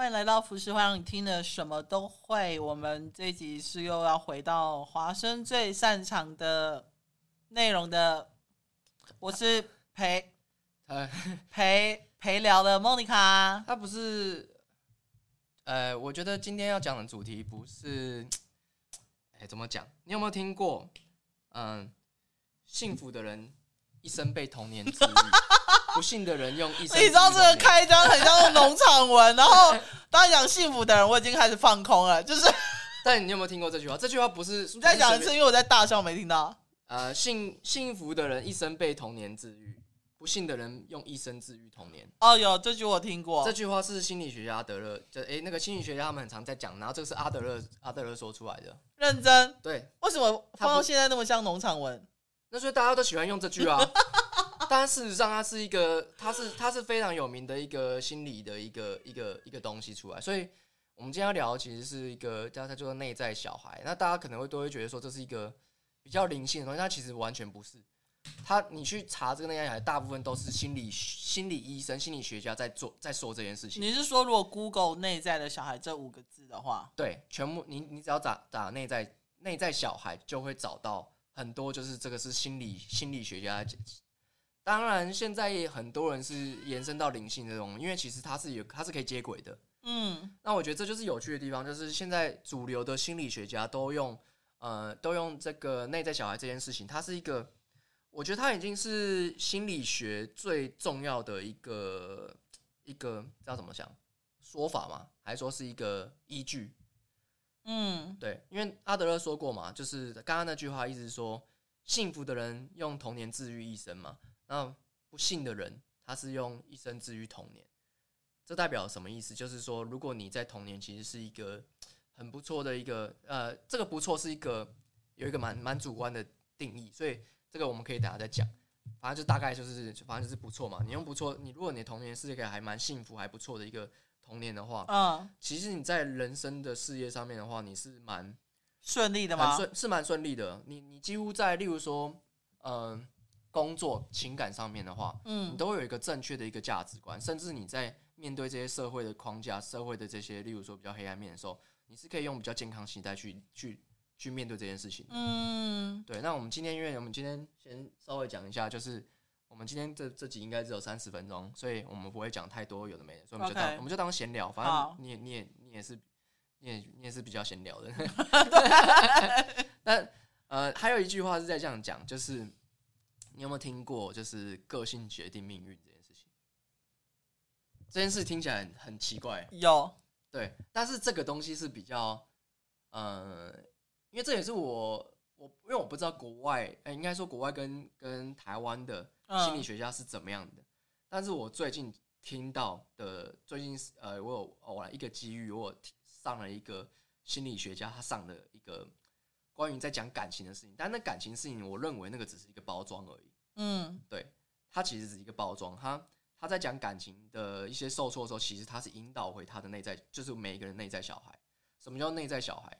欢迎来到浮世会，让你听的什么都会。我们这一集是又要回到华生最擅长的内容的。我是陪陪陪聊的莫妮卡。他不是，呃，我觉得今天要讲的主题不是，哎，怎么讲？你有没有听过？嗯，幸福的人一生被童年治愈。不幸的人用一生，你知道这个开张很像是农场文，然后 当讲幸福的人，我已经开始放空了。就是，但你有没有听过这句话？这句话不是 你再讲一次，因为我在大笑，没听到。呃，幸幸福的人一生被童年治愈，不幸的人用一生治愈童年。哦，有这句我听过。这句话是心理学家阿德勒，就哎，那个心理学家他们很常在讲，然后这个是阿德勒阿德勒说出来的。认真？对。为什么放到现在那么像农场文？那所以大家都喜欢用这句啊。但事实上，它是一个，它是它是非常有名的一个心理的一个一个一个东西出来。所以，我们今天要聊的其实是一个叫它叫做内在小孩。那大家可能会都会觉得说，这是一个比较灵性的东西，它其实完全不是。它你去查这个内在小孩，大部分都是心理心理医生、心理学家在做在说这件事情。你是说，如果 Google 内在的小孩这五个字的话，对，全部你你只要打打内在内在小孩，就会找到很多，就是这个是心理心理学家。当然，现在也很多人是延伸到灵性这种，因为其实它是有，它是可以接轨的。嗯，那我觉得这就是有趣的地方，就是现在主流的心理学家都用，呃，都用这个内在小孩这件事情，它是一个，我觉得它已经是心理学最重要的一个一个叫怎么讲说法嘛，还是说是一个依据？嗯，对，因为阿德勒说过嘛，就是刚刚那句话意思是说，幸福的人用童年治愈一生嘛。那不幸的人，他是用一生治愈童年，这代表什么意思？就是说，如果你在童年其实是一个很不错的一个，呃，这个不错是一个有一个蛮蛮主观的定义，所以这个我们可以等下再讲。反正就大概就是，反正就是不错嘛。你用不错，你如果你的童年是一个还蛮幸福、还不错的一个童年的话，嗯，其实你在人生的事业上面的话，你是蛮顺利的吗？顺是蛮顺利的。你你几乎在，例如说，嗯、呃。工作、情感上面的话，嗯，你都会有一个正确的一个价值观，甚至你在面对这些社会的框架、社会的这些，例如说比较黑暗面的时候，你是可以用比较健康心态去去去面对这件事情。嗯，对。那我们今天，因为我们今天先稍微讲一下，就是我们今天这这集应该只有三十分钟，所以我们不会讲太多有的没的，所以我们就当.我们就当闲聊。反正你也你也你也是你也你也是比较闲聊的。那呃，还有一句话是在这样讲，就是。你有没有听过，就是个性决定命运这件事情？这件事听起来很很奇怪。有，对，但是这个东西是比较，呃，因为这也是我我因为我不知道国外，哎、欸，应该说国外跟跟台湾的心理学家是怎么样的。嗯、但是我最近听到的，最近呃，我有偶然一个机遇，我有上了一个心理学家他上的一个。关于在讲感情的事情，但那感情事情，我认为那个只是一个包装而已。嗯，对，它其实只是一个包装。他他在讲感情的一些受挫的时候，其实他是引导回他的内在，就是每一个人内在小孩。什么叫内在小孩？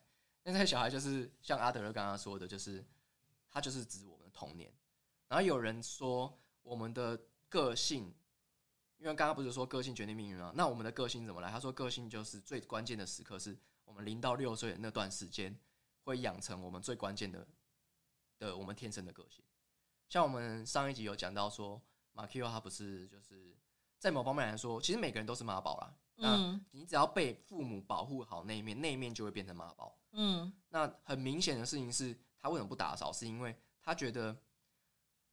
内在小孩就是像阿德勒刚刚说的，就是他就是指我们的童年。然后有人说我们的个性，因为刚刚不是说个性决定命运吗？那我们的个性怎么来？他说个性就是最关键的时刻，是我们零到六岁的那段时间。会养成我们最关键的的我们天生的个性，像我们上一集有讲到说，马奎欧他不是就是在某方面来说，其实每个人都是妈宝啦。嗯，你只要被父母保护好那一面，那一面就会变成妈宝。嗯，那很明显的事情是他为什么不打扫？是因为他觉得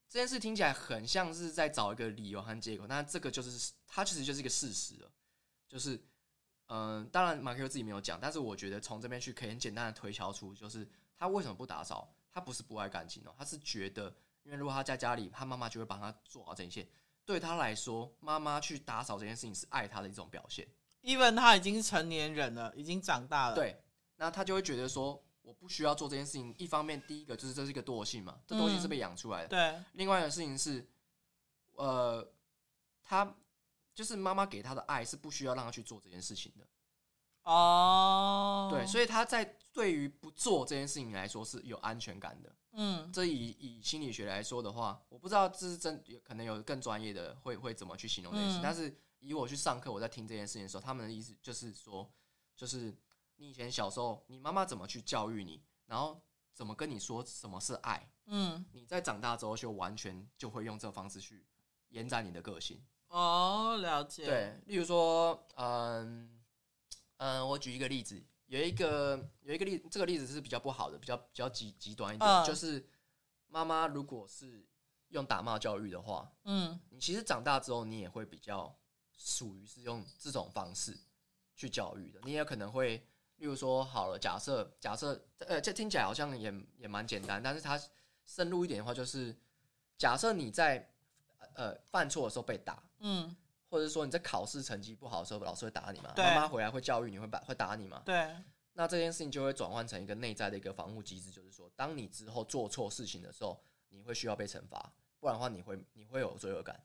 这件事听起来很像是在找一个理由和借口，那这个就是他其实就是一个事实了，就是。嗯，当然马奎欧自己没有讲，但是我觉得从这边去可以很简单的推敲出，就是他为什么不打扫？他不是不爱干净哦，他是觉得，因为如果他在家里，他妈妈就会帮他做好这一切。对他来说，妈妈去打扫这件事情是爱他的一种表现。Even 他已经是成年人了，已经长大了。对，那他就会觉得说，我不需要做这件事情。一方面，第一个就是这是一个惰性嘛，这惰性是被养出来的。嗯、对。另外一个事情是，呃，他。就是妈妈给他的爱是不需要让他去做这件事情的。哦，对，所以他在对于不做这件事情来说是有安全感的。嗯，这以以心理学来说的话，我不知道这是真可能有更专业的会会怎么去形容这件事，但是以我去上课，我在听这件事情的时候，他们的意思就是说，就是你以前小时候，你妈妈怎么去教育你，然后怎么跟你说什么是爱，嗯，你在长大之后就完全就会用这个方式去延展你的个性。哦，了解。对，例如说，嗯嗯，我举一个例子，有一个有一个例，这个例子是比较不好的，比较比较极极端一点，嗯、就是妈妈如果是用打骂教育的话，嗯，你其实长大之后，你也会比较属于是用这种方式去教育的。你也可能会，例如说，好了，假设假设，呃，这听起来好像也也蛮简单，但是它深入一点的话，就是假设你在呃犯错的时候被打，嗯，或者说你在考试成绩不好的时候，老师会打你吗？妈妈回来会教育你，会把会打你吗？对，那这件事情就会转换成一个内在的一个防护机制，就是说，当你之后做错事情的时候。你会需要被惩罚，不然的话你会你会有罪恶感。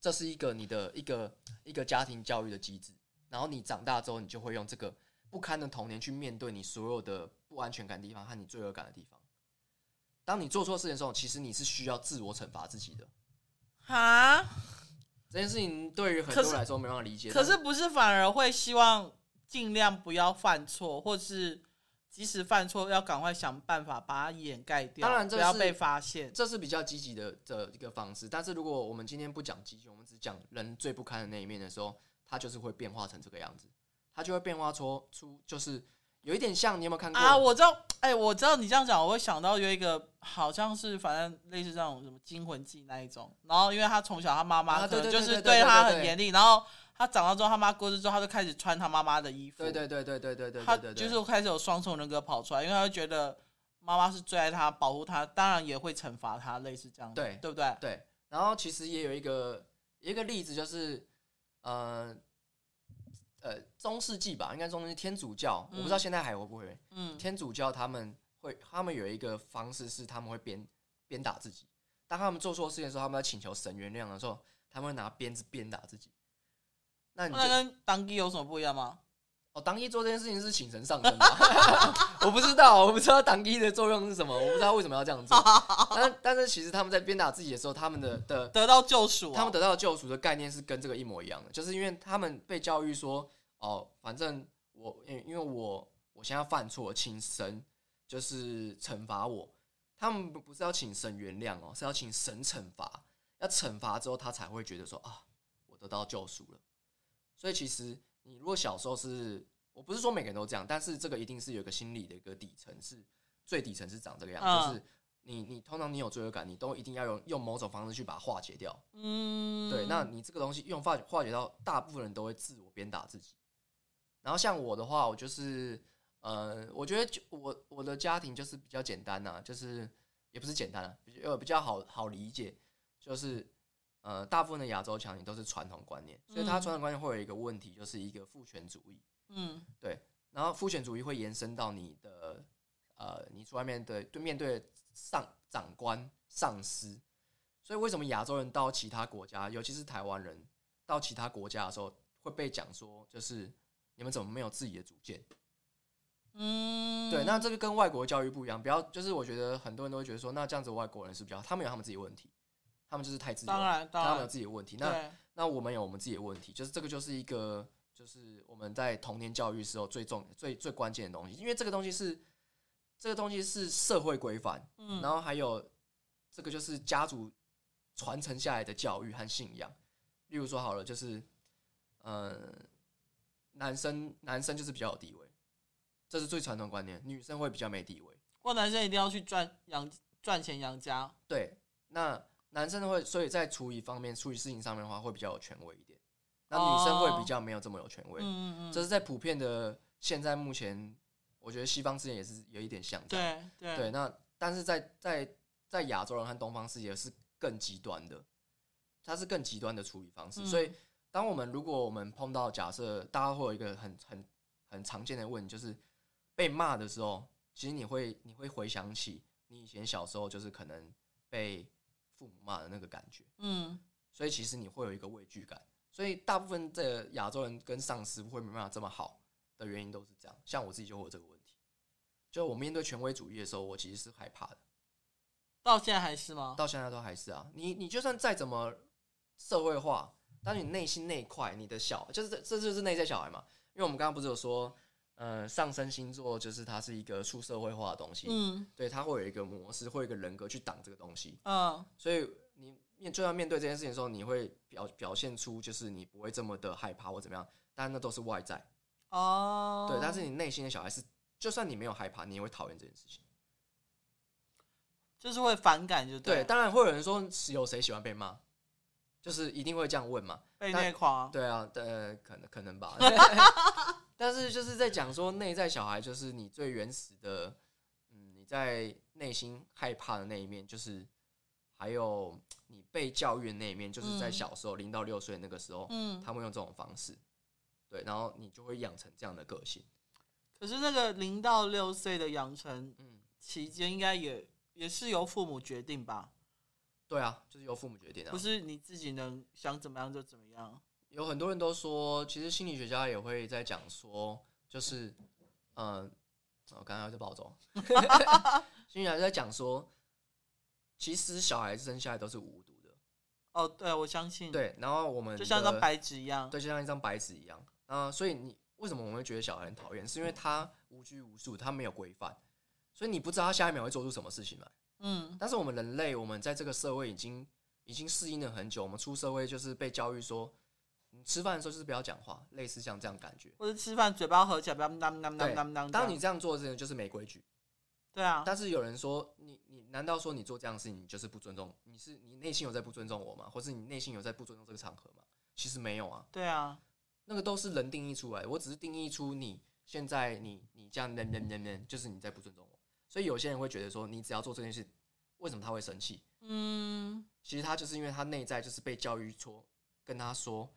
这是一个你的一个一个家庭教育的机制，然后你长大之后，你就会用这个不堪的童年去面对你所有的不安全感的地方和你罪恶感的地方。当你做错事情的时候，其实你是需要自我惩罚自己的。哈，这件事情对于很多人来说没办法理解。可是不是反而会希望尽量不要犯错，或是？即使犯错，要赶快想办法把它掩盖掉，当然这不要被发现。这是比较积极的的一个方式。但是如果我们今天不讲积极，我们只讲人最不堪的那一面的时候，它就是会变化成这个样子，它就会变化出出就是有一点像，你有没有看过啊？我知道，哎、欸，我知道你这样讲，我会想到有一个好像是反正类似这种什么惊魂记那一种。然后因为他从小他妈妈可能就是对他很严厉，然后。他长大之后，他妈过世之后，他就开始穿他妈妈的衣服。对对对对对对对，他就是开始有双重人格跑出来，因为他会觉得妈妈是最爱他、保护他，当然也会惩罚他，类似这样。对，对不对？对。然后其实也有一个一个例子，就是呃呃中世纪吧，应该中世纪天主教，嗯、我不知道现在还会不会。嗯。天主教他们会，他们有一个方式是他们会鞭鞭打自己。当他们做错事情的时候，他们要请求神原谅的时候，他们会拿鞭子鞭打自己。那你那跟当地有什么不一样吗？哦，当一做这件事情是请神上身吗？我不知道，我不知道当一的作用是什么，我不知道为什么要这样做。但但是其实他们在鞭打自己的时候，他们的的得到救赎、啊，他们得到救赎的概念是跟这个一模一样的，就是因为他们被教育说，哦，反正我因因为我我现在犯错，请神就是惩罚我。他们不是要请神原谅哦，是要请神惩罚，要惩罚之后他才会觉得说啊，我得到救赎了。所以其实你如果小时候是，我不是说每个人都这样，但是这个一定是有一个心理的一个底层，是最底层是长这个样子，嗯、就是你你通常你有罪恶感，你都一定要用用某种方式去把它化解掉。嗯，对，那你这个东西用化化解到，大部分人都会自我鞭打自己。然后像我的话，我就是呃，我觉得就我我的家庭就是比较简单呐、啊，就是也不是简单啊，比较比较好好理解，就是。呃，大部分的亚洲强尼都是传统观念，所以他传统观念会有一个问题，就是一个父权主义。嗯，对。然后父权主义会延伸到你的呃，你出外面的对面对上长官、上司。所以为什么亚洲人到其他国家，尤其是台湾人到其他国家的时候，会被讲说，就是你们怎么没有自己的主见？嗯，对。那这个跟外国教育不一样，不要就是我觉得很多人都会觉得说，那这样子外国人是比较，他们有他们自己问题。他们就是太自由，当然，当然他们有自己的问题。那那我们有我们自己的问题，就是这个就是一个，就是我们在童年教育时候最重、最最关键的东西。因为这个东西是这个东西是社会规范，嗯，然后还有这个就是家族传承下来的教育和信仰。例如说好了，就是呃，男生男生就是比较有地位，这是最传统观念，女生会比较没地位。或男生一定要去赚养赚钱养家，对，那。男生会，所以在处理方面、处理事情上面的话，会比较有权威一点。那女生会比较没有这么有权威。嗯嗯，这是在普遍的现在目前，我觉得西方世界也是有一点像这样。对对对。那但是在在在亚洲人和东方世界是更极端的，它是更极端的处理方式。所以，当我们如果我们碰到假设，大家会有一个很很很常见的问题，就是被骂的时候，其实你会你会回想起你以前小时候，就是可能被。父母骂的那个感觉，嗯，所以其实你会有一个畏惧感，所以大部分的亚洲人跟上司会没办法这么好的原因都是这样。像我自己就会有这个问题，就我面对权威主义的时候，我其实是害怕的。到现在还是吗？到现在都还是啊。你你就算再怎么社会化，当你内心那一块，你的小就是这这就是内在小孩嘛。因为我们刚刚不是有说，呃，上升星座就是它是一个出社会化的东西，嗯，对，它会有一个模式，会有一个人格去挡这个东西，嗯，所以你面就要面对这件事情的时候，你会表表现出就是你不会这么的害怕或怎么样，但那都是外在，哦，对，但是你内心的小孩是，就算你没有害怕，你也会讨厌这件事情。就是会反感，就对，对。当然会有人说，有谁喜欢被骂？就是一定会这样问嘛？被内狂？对啊，呃，可能可能吧。但是就是在讲说，内在小孩就是你最原始的，嗯，你在内心害怕的那一面，就是还有你被教育的那一面，就是在小时候零到六岁那个时候，嗯，他们用这种方式，对，然后你就会养成这样的个性。可是那个零到六岁的养成，嗯，期间应该也。也是由父母决定吧，对啊，就是由父母决定啊，不是你自己能想怎么样就怎么样。有很多人都说，其实心理学家也会在讲说，就是，嗯，我刚刚在暴走，心理学家在讲说，其实小孩子生下来都是无毒的。哦，对，我相信。对，然后我们就像一张白纸一样，对，就像一张白纸一样。啊，所以你为什么我们会觉得小孩很讨厌？是因为他无拘无束，他没有规范。所以你不知道他下一秒会做出什么事情来，嗯。但是我们人类，我们在这个社会已经已经适应了很久。我们出社会就是被教育说，你吃饭的时候就是不要讲话，类似像这样感觉。或者吃饭嘴巴合起来，不要当当当当当。当你这样做的时候，就是没规矩。对啊。但是有人说，你你难道说你做这样的事情，你就是不尊重？你是你内心有在不尊重我吗？或是你内心有在不尊重这个场合吗？其实没有啊。对啊。那个都是人定义出来的，我只是定义出你现在你你这样人人人人，就是你在不尊重我。所以有些人会觉得说，你只要做这件事，为什么他会生气？嗯，其实他就是因为他内在就是被教育说，跟他说，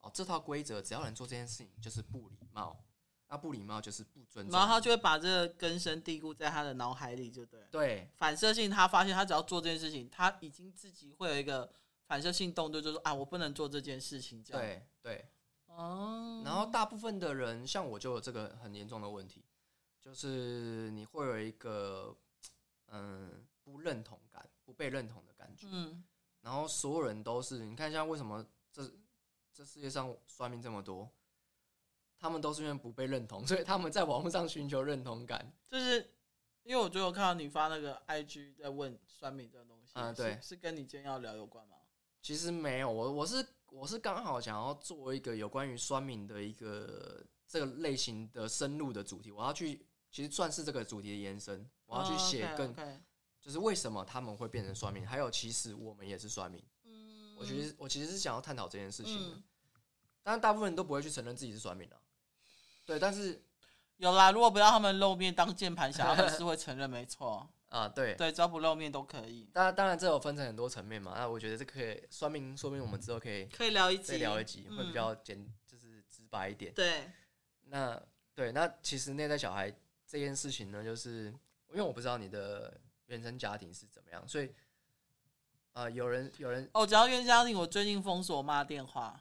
哦，这套规则只要能做这件事情就是不礼貌，那不礼貌就是不尊重，然后他就会把这个根深蒂固在他的脑海里，就对。对，反射性他发现他只要做这件事情，他已经自己会有一个反射性动作，就是说啊，我不能做这件事情。这样。对对，哦，然后大部分的人像我就有这个很严重的问题。就是你会有一个嗯不认同感、不被认同的感觉，嗯，然后所有人都是，你看像为什么这这世界上算命这么多，他们都是因为不被认同，所以他们在网络上寻求认同感。就是因为我最后看到你发那个 IG 在问算命这个东西，嗯，对，是跟你今天要聊有关吗？其实没有，我我是我是刚好想要做一个有关于算命的一个这个类型的深入的主题，我要去。其实算是这个主题的延伸，我要去写更，就是为什么他们会变成算命，还有其实我们也是算命。嗯，我其实我其实是想要探讨这件事情的，但是大部分人都不会去承认自己是算命的。对，但是有啦，如果不要他们露面当键盘侠，他们是会承认，没错。啊，对对，只要不露面都可以。当然，当然这有分成很多层面嘛。那我觉得这可以算命，说明我们之后可以可以聊一集，聊一集会比较简，就是直白一点。对，那对，那其实内在小孩。这件事情呢，就是因为我不知道你的原生家庭是怎么样，所以啊、呃，有人有人哦，只要原生家庭，我最近封锁我妈电话，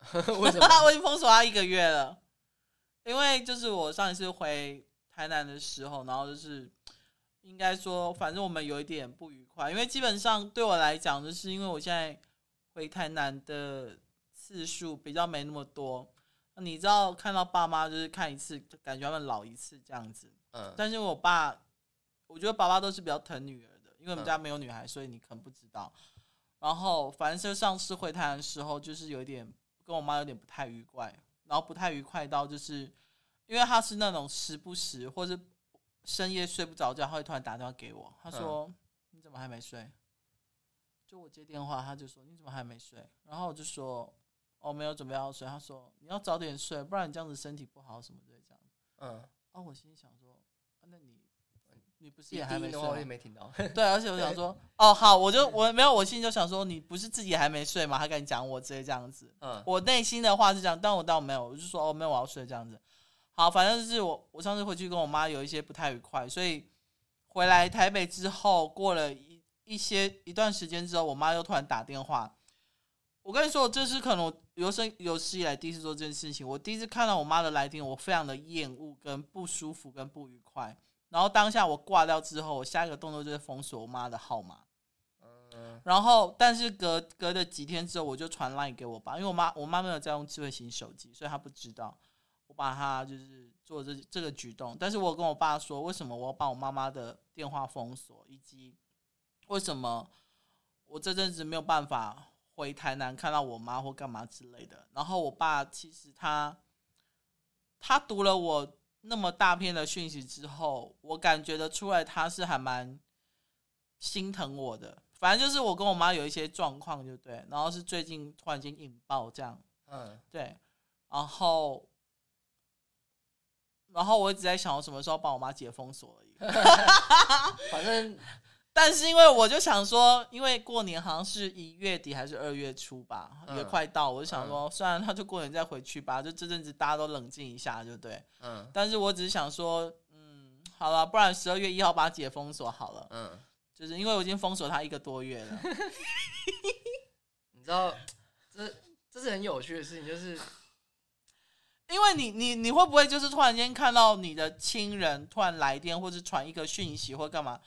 为什么？我已经封锁她一个月了，因为就是我上一次回台南的时候，然后就是应该说，反正我们有一点不愉快，因为基本上对我来讲，就是因为我现在回台南的次数比较没那么多。你知道看到爸妈就是看一次，就感觉他们老一次这样子。嗯，但是我爸，我觉得爸爸都是比较疼女儿的，因为我们家没有女孩，所以你可能不知道。然后反正就上次会谈的时候，就是有一点跟我妈有点不太愉快，然后不太愉快到就是，因为她是那种时不时或者深夜睡不着觉，她会突然打电话给我，她说：“你怎么还没睡？”就我接电话，她就说：“你怎么还没睡？”然后我就说。我、哦、没有准备要睡，他说你要早点睡，不然你这样子身体不好什么的这样子。嗯，哦，我心里想说，啊、那你你不是也还没睡？我也没听到。对，而且我想说，哦，好，我就我没有，我心里就想说，你不是自己还没睡吗？还跟你讲我直接这样子。嗯，我内心的话是这样，但我倒没有，我就说哦，没有，我要睡这样子。好，反正就是我，我上次回去跟我妈有一些不太愉快，所以回来台北之后，过了一一些一段时间之后，我妈又突然打电话。我跟你说，这是可能我有生有史以来第一次做这件事情。我第一次看到我妈的来电，我非常的厌恶、跟不舒服、跟不愉快。然后当下我挂掉之后，我下一个动作就是封锁我妈的号码。嗯，然后但是隔隔了几天之后，我就传 line 给我爸，因为我妈我妈没有在用智慧型手机，所以她不知道我把她就是做这这个举动。但是我跟我爸说，为什么我要把我妈妈的电话封锁，以及为什么我这阵子没有办法回台南看到我妈或干嘛之类的。然后我爸其实他他读了我那么大片的讯息之后，我感觉得出来他是还蛮心疼我的。反正就是我跟我妈有一些状况，就对，然后是最近突然间引爆这样，嗯，对，然后然后我一直在想，我什么时候帮我妈解封锁而已。反正。但是因为我就想说，因为过年好像是一月底还是二月初吧，也快到，我就想说，算了，他就过年再回去吧，就这阵子大家都冷静一下，就对。嗯。但是我只是想说，嗯，好了，不然十二月一号把它解封锁好了。嗯。就是因为我已经封锁他一个多月了。你知道，这这是很有趣的事情，就是因为你你你会不会就是突然间看到你的亲人突然来电，或者传一个讯息，或干嘛？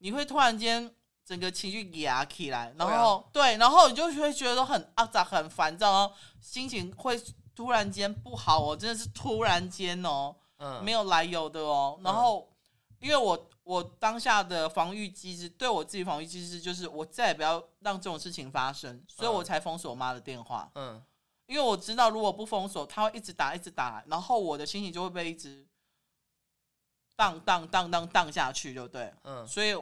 你会突然间整个情绪压起来，然后对，啊、对，然后你就会觉得很阿杂、很烦躁，然后心情会突然间不好哦，真的是突然间哦，嗯，没有来由的哦。然后，因为我我当下的防御机制，对我自己防御机制就是我再也不要让这种事情发生，所以我才封锁我妈的电话。嗯，因为我知道如果不封锁，她会一直打，一直打，然后我的心情就会被一直。荡荡荡荡荡下去就对，嗯，所以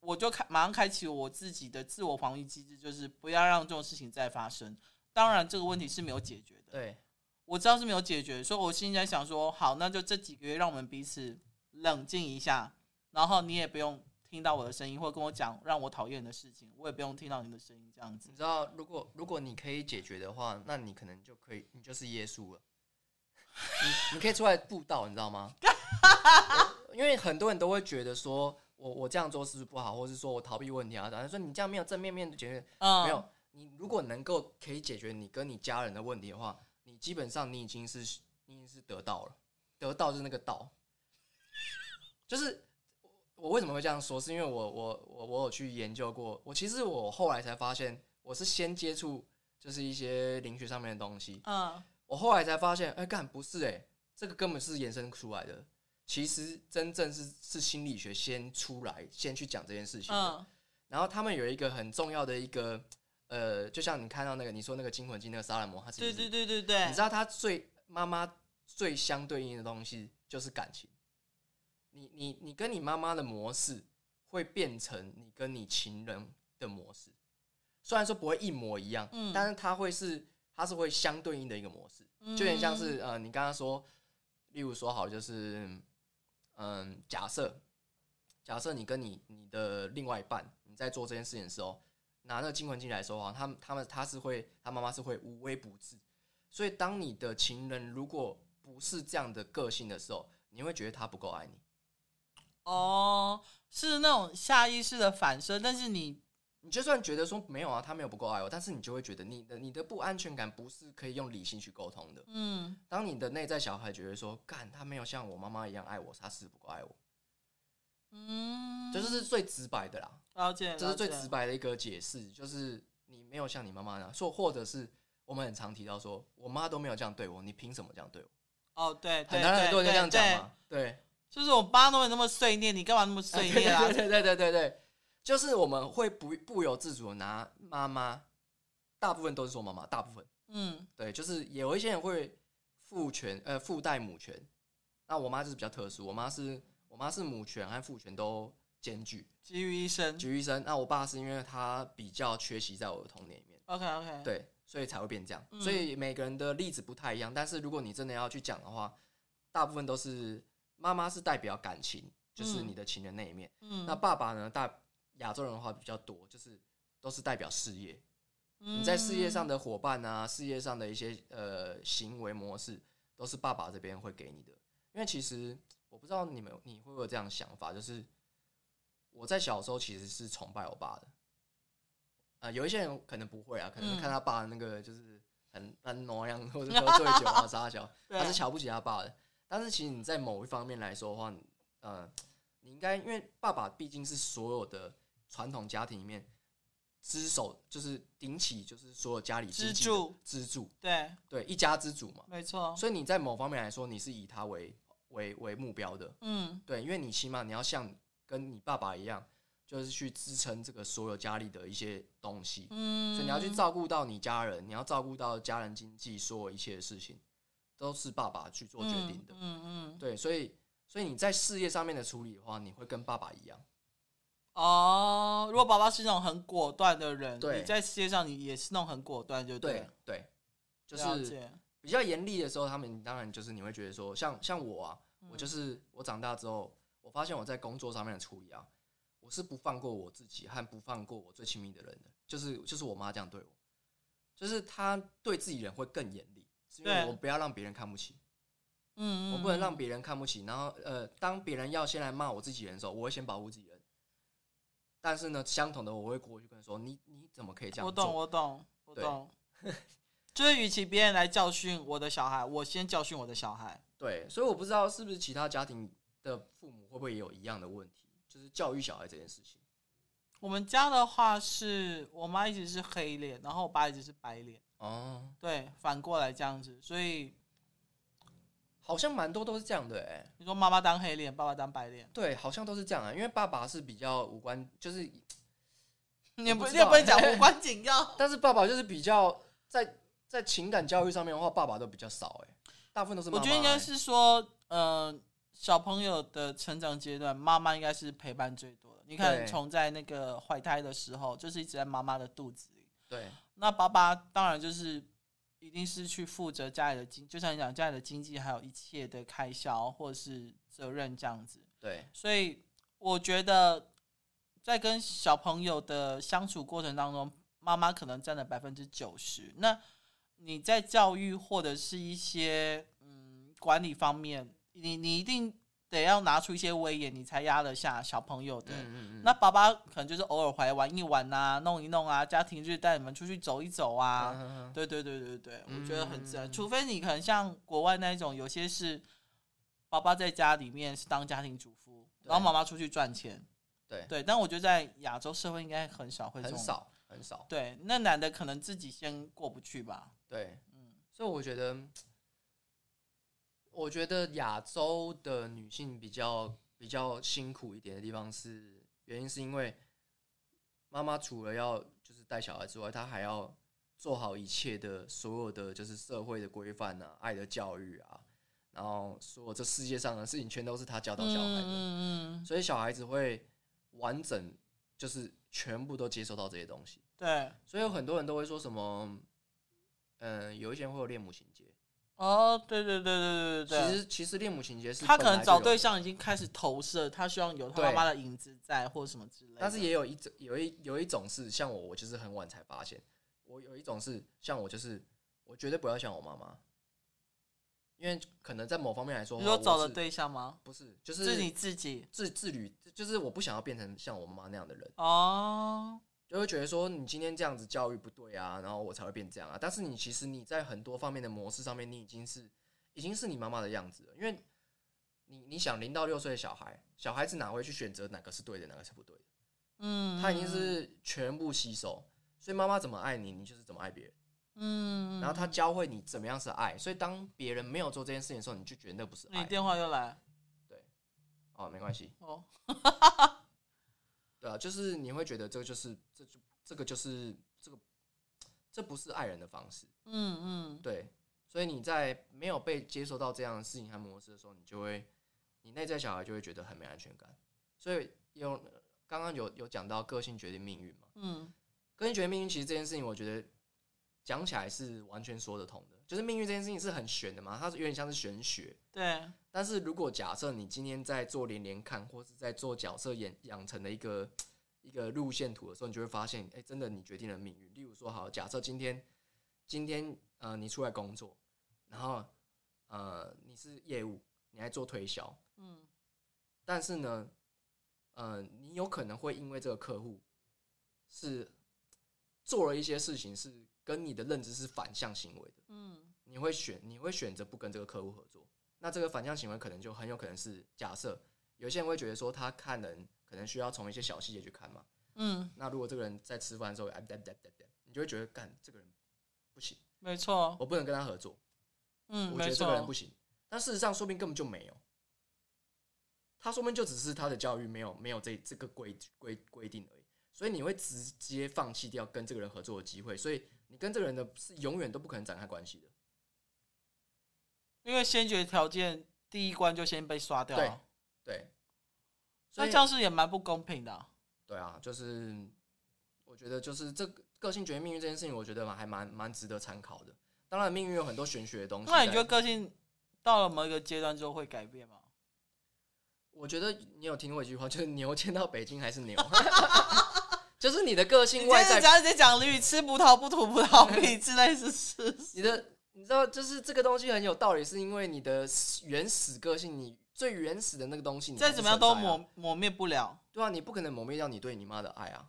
我就开马上开启我自己的自我防御机制，就是不要让这种事情再发生。当然，这个问题是没有解决的，对，我知道是没有解决，所以我现在想说，好，那就这几个月让我们彼此冷静一下，然后你也不用听到我的声音，或者跟我讲让我讨厌的事情，我也不用听到你的声音，这样子。你知道，如果如果你可以解决的话，那你可能就可以，你就是耶稣了。你你可以出来布道，你知道吗？因为很多人都会觉得说，我我这样做是不是不好，或是说我逃避问题啊？然后说你这样没有正面面的解决，嗯、没有。你如果能够可以解决你跟你家人的问题的话，你基本上你已经是你已经是得到了，得到就是那个道。就是我为什么会这样说，是因为我我我我有去研究过，我其实我后来才发现，我是先接触就是一些灵学上面的东西，嗯，我后来才发现，哎、欸，干不是哎、欸，这个根本是延伸出来的。其实真正是是心理学先出来，先去讲这件事情。嗯，然后他们有一个很重要的一个，呃，就像你看到那个你说那个惊魂记那个萨拉摩，他对对对对对，你知道他最妈妈最相对应的东西就是感情。你你你跟你妈妈的模式会变成你跟你情人的模式，虽然说不会一模一样，嗯，但是它会是它是会相对应的一个模式，就有点像是呃，你刚刚说，例如说好就是。嗯，假设假设你跟你你的另外一半你在做这件事情的时候，拿那个金魂进来说啊，他他们他是会他妈妈是会无微不至，所以当你的情人如果不是这样的个性的时候，你会觉得他不够爱你。哦，是那种下意识的反射，但是你。你就算觉得说没有啊，他没有不够爱我，但是你就会觉得你的你的不安全感不是可以用理性去沟通的。嗯，当你的内在小孩觉得说，干他没有像我妈妈一样爱我，他是不够爱我。嗯，这就是最直白的啦。了解，这是最直白的一个解释，就是你没有像你妈妈那样说，或者是我们很常提到说，我妈都没有这样对我，你凭什么这样对我？哦，对，很多人都这样讲嘛。对，就是我爸都没那么碎念，你干嘛那么碎念啊？对对对对对对。就是我们会不不由自主的拿妈妈，大部分都是说妈妈，大部分，嗯，对，就是有一些人会父权，呃，父代母权。那我妈就是比较特殊，我妈是我妈是母权和父权都兼具，基于医生，基于医生。那我爸是因为他比较缺席在我的童年里面，OK OK，对，所以才会变这样。嗯、所以每个人的例子不太一样，但是如果你真的要去讲的话，大部分都是妈妈是代表感情，就是你的情人那一面，嗯，那爸爸呢，大。亚洲人的话比较多，就是都是代表事业。你在事业上的伙伴啊，事业上的一些呃行为模式，都是爸爸这边会给你的。因为其实我不知道你们你会不会有这样的想法，就是我在小时候其实是崇拜我爸的。呃，有一些人可能不会啊，可能看他爸那个就是很很挪样，或者喝醉酒啊 撒娇，他是瞧不起他爸的。但是其实你在某一方面来说的话，呃，你应该因为爸爸毕竟是所有的。传统家庭里面支手，就是顶起，就是所有家里支柱，支柱，对。对，一家之主嘛，没错。所以你在某方面来说，你是以他为为为目标的，嗯，对，因为你起码你要像跟你爸爸一样，就是去支撑这个所有家里的一些东西，嗯，所以你要去照顾到你家人，你要照顾到家人经济，所有一切的事情都是爸爸去做决定的，嗯嗯，嗯，对，所以所以你在事业上面的处理的话，你会跟爸爸一样。哦，如果爸爸是那种很果断的人，对，你在世界上你也是那种很果断，就对对，对，就是比较严厉的时候，他们当然就是你会觉得说，像像我啊，我就是我长大之后，我发现我在工作上面的处理啊，我是不放过我自己和不放过我最亲密的人的，就是就是我妈这样对我，就是她对自己人会更严厉，是因为我不要让别人看不起，嗯，我不能让别人看不起，然后呃，当别人要先来骂我自己人的时候，我会先保护自己人。但是呢，相同的，我会过去跟他说：“你你怎么可以这样做？”我懂，我懂，我懂。就是，与其别人来教训我的小孩，我先教训我的小孩。对，所以我不知道是不是其他家庭的父母会不会也有一样的问题，就是教育小孩这件事情。我们家的话是我妈一直是黑脸，然后我爸一直是白脸。哦，对，反过来这样子，所以。好像蛮多都是这样的哎、欸，你说妈妈当黑脸，爸爸当白脸，对，好像都是这样啊。因为爸爸是比较无关，就是你也不你也不会讲无关紧要，但是爸爸就是比较在在情感教育上面的话，爸爸都比较少哎、欸，大部分都是。我觉得应该是说，呃，小朋友的成长阶段，妈妈应该是陪伴最多的。你看，从在那个怀胎的时候，就是一直在妈妈的肚子里，对，那爸爸当然就是。一定是去负责家里的经，就像你讲家里的经济，还有一切的开销或是责任这样子。对，所以我觉得在跟小朋友的相处过程当中，妈妈可能占了百分之九十。那你在教育或者是一些嗯管理方面，你你一定。得要拿出一些威严，你才压得下小朋友的。嗯嗯嗯，那爸爸可能就是偶尔回来玩一玩啊，弄一弄啊，家庭就带你们出去走一走啊。对对对对对，我觉得很自然。除非你可能像国外那一种，有些是爸爸在家里面是当家庭主妇，然后妈妈出去赚钱。对对，但我觉得在亚洲社会应该很少会这种，很少很少。对，那男的可能自己先过不去吧。对，嗯，所以我觉得。我觉得亚洲的女性比较比较辛苦一点的地方是，原因是因为妈妈除了要就是带小孩之外，她还要做好一切的所有的就是社会的规范啊、爱的教育啊，然后所有这世界上的事情全都是她教导小孩的，嗯嗯，所以小孩子会完整就是全部都接受到这些东西。对，所以有很多人都会说什么，嗯，有一些人会有恋母情结。哦，对对对对对对，其实其实恋母情节是他可能找对象已经开始投射，他希望有他妈妈的影子在或者什么之类的。但是也有一种有一有一种是像我，我就是很晚才发现。我有一种是像我，就是我绝对不要像我妈妈，因为可能在某方面来说，你说找的对象吗？不是，就是是你自己自自律，就是我不想要变成像我妈妈那样的人。哦。就会觉得说你今天这样子教育不对啊，然后我才会变这样啊。但是你其实你在很多方面的模式上面，你已经是已经是你妈妈的样子了。因为你你想零到六岁的小孩，小孩子哪会去选择哪个是对的，哪个是不对的？嗯，他已经是全部吸收。所以妈妈怎么爱你，你就是怎么爱别人。嗯，然后他教会你怎么样是爱。所以当别人没有做这件事情的时候，你就觉得那不是爱。你电话又来。对，哦，没关系。哦。对啊，就是你会觉得这就是这就这个就是这个，这不是爱人的方式。嗯嗯，对，所以你在没有被接受到这样的事情和模式的时候，你就会，你内在小孩就会觉得很没安全感。所以有刚刚有有讲到个性决定命运嘛？嗯，个性决定命运，其实这件事情我觉得讲起来是完全说得通的。就是命运这件事情是很玄的嘛，它是有点像是玄学。对。但是如果假设你今天在做连连看，或是在做角色演养成的一个一个路线图的时候，你就会发现，哎、欸，真的你决定了命运。例如说，好，假设今天今天呃你出来工作，然后呃你是业务，你还做推销，嗯，但是呢，呃你有可能会因为这个客户是做了一些事情是。跟你的认知是反向行为的，嗯，你会选你会选择不跟这个客户合作，那这个反向行为可能就很有可能是假设，有些人会觉得说他看人可能需要从一些小细节去看嘛，嗯，那如果这个人在吃饭的时候，哎，你就会觉得干这个人不行，没错，我不能跟他合作。嗯，我觉得这个人不行，但事实上说不定根本就没有，他说不定就只是他的教育没有没有这这个规规规定而已，所以你会直接放弃掉跟这个人合作的机会，所以你跟这个人的是永远都不可能展开关系的，因为先决条件第一关就先被刷掉了，对，所，那这样是也蛮不公平的啊。对啊，就是我觉得就是这个个性决定命运这件事情，我觉得还蛮蛮值得参考的。当然，命运有很多玄学的东西。那你觉得个性到了某一个阶段之后会改变吗？我觉得你有听过一句话，就是 牛牵到北京还是牛，就是你的个性外在。讲直接讲绿，吃葡萄不吐葡萄皮之类是事实。你的你知道，就是这个东西很有道理，是因为你的原始个性，你最原始的那个东西，你再怎么样都抹抹灭不了。对啊，你不可能抹灭掉你对你妈的爱啊！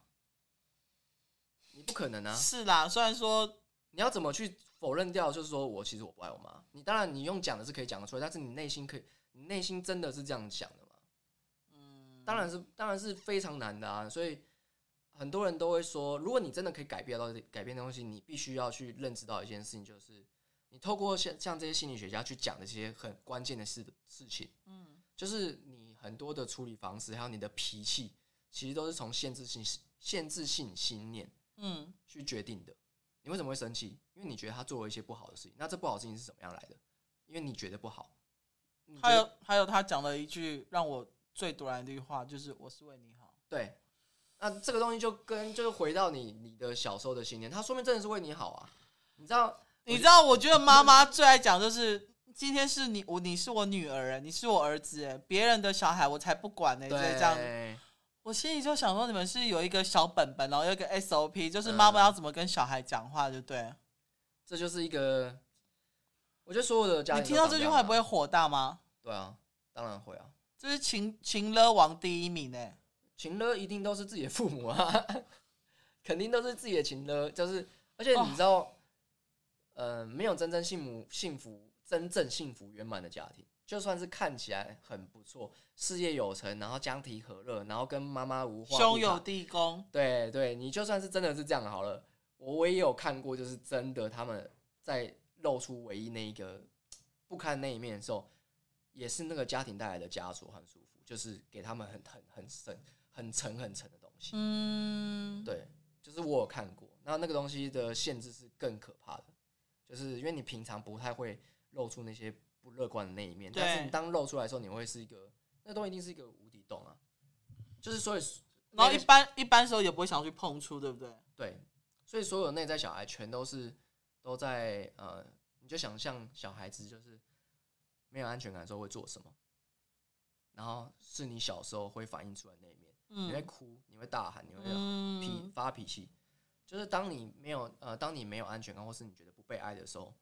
你不可能啊！是啦，虽然说你要怎么去否认掉，就是说我其实我不爱我妈。你当然你用讲的是可以讲得出来，但是你内心可以，你内心真的是这样想的吗？嗯，当然是，当然是非常难的啊！所以很多人都会说，如果你真的可以改变到改变的东西，你必须要去认知到一件事情，就是你透过像像这些心理学家去讲的这些很关键的事事情，嗯，就是你。很多的处理方式，还有你的脾气，其实都是从限制性、限制性信念，嗯，去决定的。你为什么会生气？因为你觉得他做了一些不好的事情。那这不好的事情是怎么样来的？因为你觉得不好。还有，还有，他讲了一句让我最突然的一句话，就是“我是为你好”。对，那这个东西就跟就是回到你你的小时候的信念，他说明真的是为你好啊。你知道？你知道？我觉得妈妈最爱讲就是。今天是你我你是我女儿，你是我儿子，别人的小孩我才不管呢。对，这样，我心里就想说，你们是有一个小本本，然后有一个 SOP，就是妈妈要怎么跟小孩讲话，对不对？这就是一个，我觉得所有的家庭，你听到这句话不会火大吗？对啊，当然会啊。这是情情勒王第一名呢，情勒一定都是自己的父母啊，肯定都是自己的情勒，就是而且你知道，哦、呃，没有真正幸福幸福。真正幸福圆满的家庭，就算是看起来很不错，事业有成，然后家庭和乐，然后跟妈妈无话，兄友弟恭。对对，你就算是真的是这样好了，我我也有看过，就是真的他们在露出唯一那一个不堪那一面的时候，也是那个家庭带来的枷锁很舒服，就是给他们很很很深、很沉很沉的东西。嗯，对，就是我有看过，那那个东西的限制是更可怕的，就是因为你平常不太会。露出那些不乐观的那一面，但是你当露出来的时候，你会是一个，那东西一定是一个无底洞啊！就是所以，然后一般一般时候也不会想去碰触，对不对？对，所以所有内在小孩全都是都在呃，你就想象小孩子就是没有安全感的时候会做什么，然后是你小时候会反映出来的那一面，嗯，你会哭，你会大喊，你会脾发脾气，就是当你没有呃，当你没有安全感，或是你觉得不被爱的时候。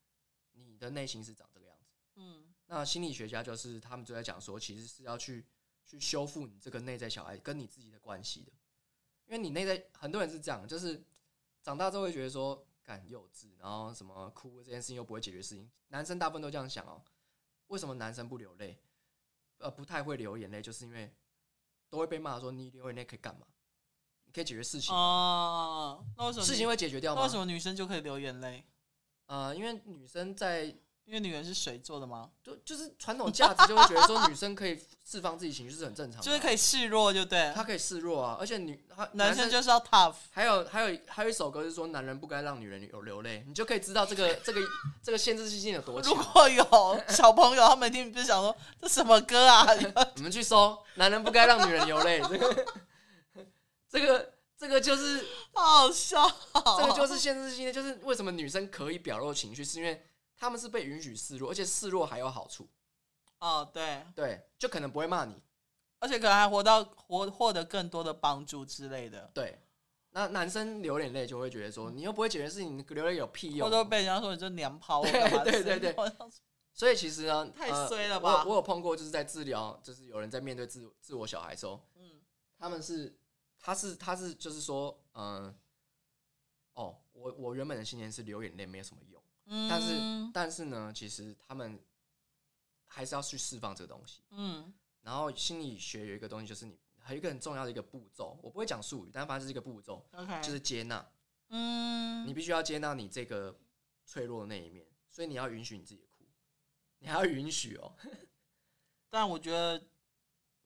你的内心是长这个样子，嗯，那心理学家就是他们就在讲说，其实是要去去修复你这个内在小孩跟你自己的关系的，因为你内在很多人是这样，就是长大之后会觉得说，干幼稚，然后什么哭这件事情又不会解决事情，男生大部分都这样想哦。为什么男生不流泪？呃，不太会流眼泪，就是因为都会被骂说你流眼泪可以干嘛？你可以解决事情哦。那为什么事情会解决掉吗？为什么女生就可以流眼泪？呃，因为女生在，因为女人是水做的吗？就就是传统价值就会觉得说女生可以释放自己情绪是很正常的，就是可以示弱，就对。她可以示弱啊，而且女她男生就是要 tough。还有还有还有一首歌是说男人不该让女人有流泪，你就可以知道这个这个这个限制性有多强。如果有小朋友他们听不是想说这什么歌啊？你们去搜男人不该让女人流泪，这个这个。这个就是 好笑，这个就是限制性的，就是为什么女生可以表露情绪，是因为他们是被允许示弱，而且示弱还有好处。哦，对对，就可能不会骂你，而且可能还活到获获得更多的帮助之类的。对，那男生流眼泪就会觉得说，你又不会解决事情，你流泪有屁用？或者被人家说你就娘炮。对对对对。所以其实呢，太衰了吧？我我有碰过，就是在治疗，就是有人在面对自自我小孩的时候，嗯，他们是。他是他是就是说，嗯，哦，我我原本的信念是流眼泪没有什么用，嗯，但是但是呢，其实他们还是要去释放这个东西，嗯，然后心理学有一个东西就是你还有一个很重要的一个步骤，我不会讲术语，但反正是一个步骤，OK，就是接纳。嗯，你必须要接纳你这个脆弱的那一面，所以你要允许你自己哭，你还要允许哦。但我觉得，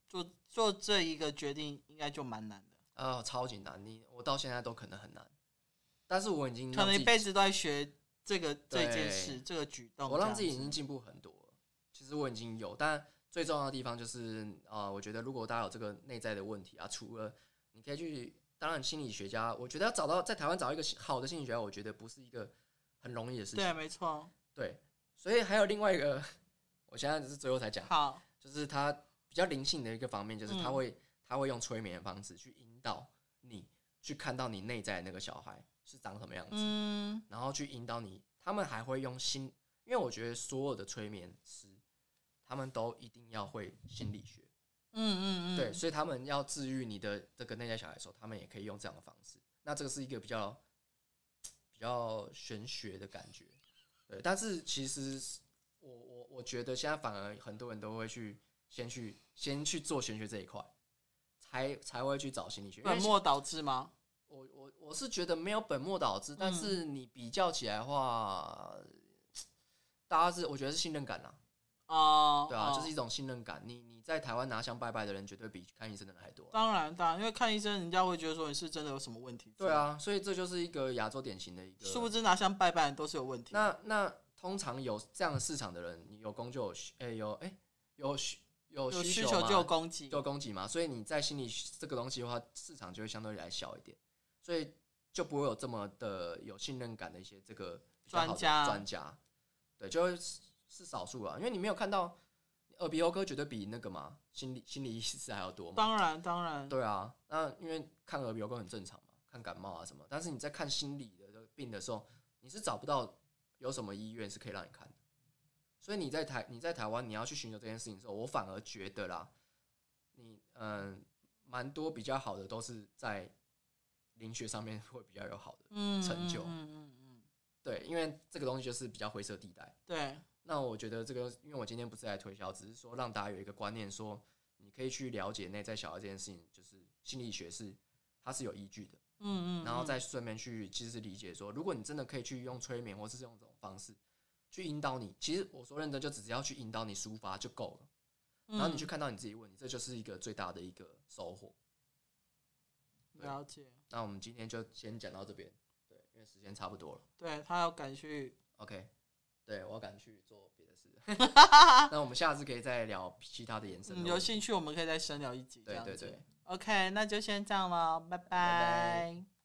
做做这一个决定应该就蛮难的。哦，超级难，你我到现在都可能很难，但是我已经可能一辈子都在学这个这件事，这个举动。我让自己已经进步很多了。其实我已经有，但最重要的地方就是啊、呃，我觉得如果大家有这个内在的问题啊，除了你可以去，当然心理学家，我觉得要找到在台湾找一个好的心理学家，我觉得不是一个很容易的事情。对，没错。对，所以还有另外一个，我现在只是最后才讲。好，就是他比较灵性的一个方面，就是他会、嗯、他会用催眠的方式去引导你去看到你内在的那个小孩是长什么样子，嗯，然后去引导你。他们还会用心，因为我觉得所有的催眠师，他们都一定要会心理学。嗯嗯嗯，对，所以他们要治愈你的这个内在小孩的时候，他们也可以用这样的方式。那这个是一个比较 比较玄学的感觉。对，但是其实我我我觉得现在反而很多人都会去先去先去做玄学这一块，才才会去找心理学。本末倒置吗？我我我是觉得没有本末倒置，但是你比较起来的话，嗯、大家是我觉得是信任感啦。哦，对啊，哦、就是一种信任感。你你在台湾拿香拜拜的人，绝对比看医生的人还多。当然，当然，因为看医生，人家会觉得说你是真的有什么问题。对啊，所以这就是一个亚洲典型的一个。殊不知拿香拜拜的都是有问题。那那通常有这样的市场的人，你有工就有需，哎、欸、有哎、欸、有需有需求，有需求就有供给，就有供给嘛。所以你在心理这个东西的话，市场就会相对来小一点，所以就不会有这么的有信任感的一些这个专家专家。对，就会是少数啊，因为你没有看到。耳鼻喉科绝对比那个嘛，心理心理医师还要多嘛。当然，当然。对啊，那因为看耳鼻喉科很正常嘛，看感冒啊什么。但是你在看心理的病的时候，你是找不到有什么医院是可以让你看的。所以你在台你在台湾你要去寻求这件事情的时候，我反而觉得啦，你嗯，蛮多比较好的都是在灵学上面会比较有好的成就。嗯嗯嗯嗯。对，因为这个东西就是比较灰色地带。对。那我觉得这个，因为我今天不是来推销，只是说让大家有一个观念，说你可以去了解内在小孩这件事情，就是心理学是它是有依据的，嗯嗯，然后再顺便去其实理解说，如果你真的可以去用催眠或是用这种方式去引导你，其实我说认真就只要去引导你抒发就够了，然后你去看到你自己问题，这就是一个最大的一个收获。了解。那我们今天就先讲到这边，对，因为时间差不多了。对，他要赶去，OK。对，我要赶去做别的事。那我们下次可以再聊其他的延伸。有兴趣，我们可以再深聊一集。对对对。OK，那就先这样了，拜拜。拜拜。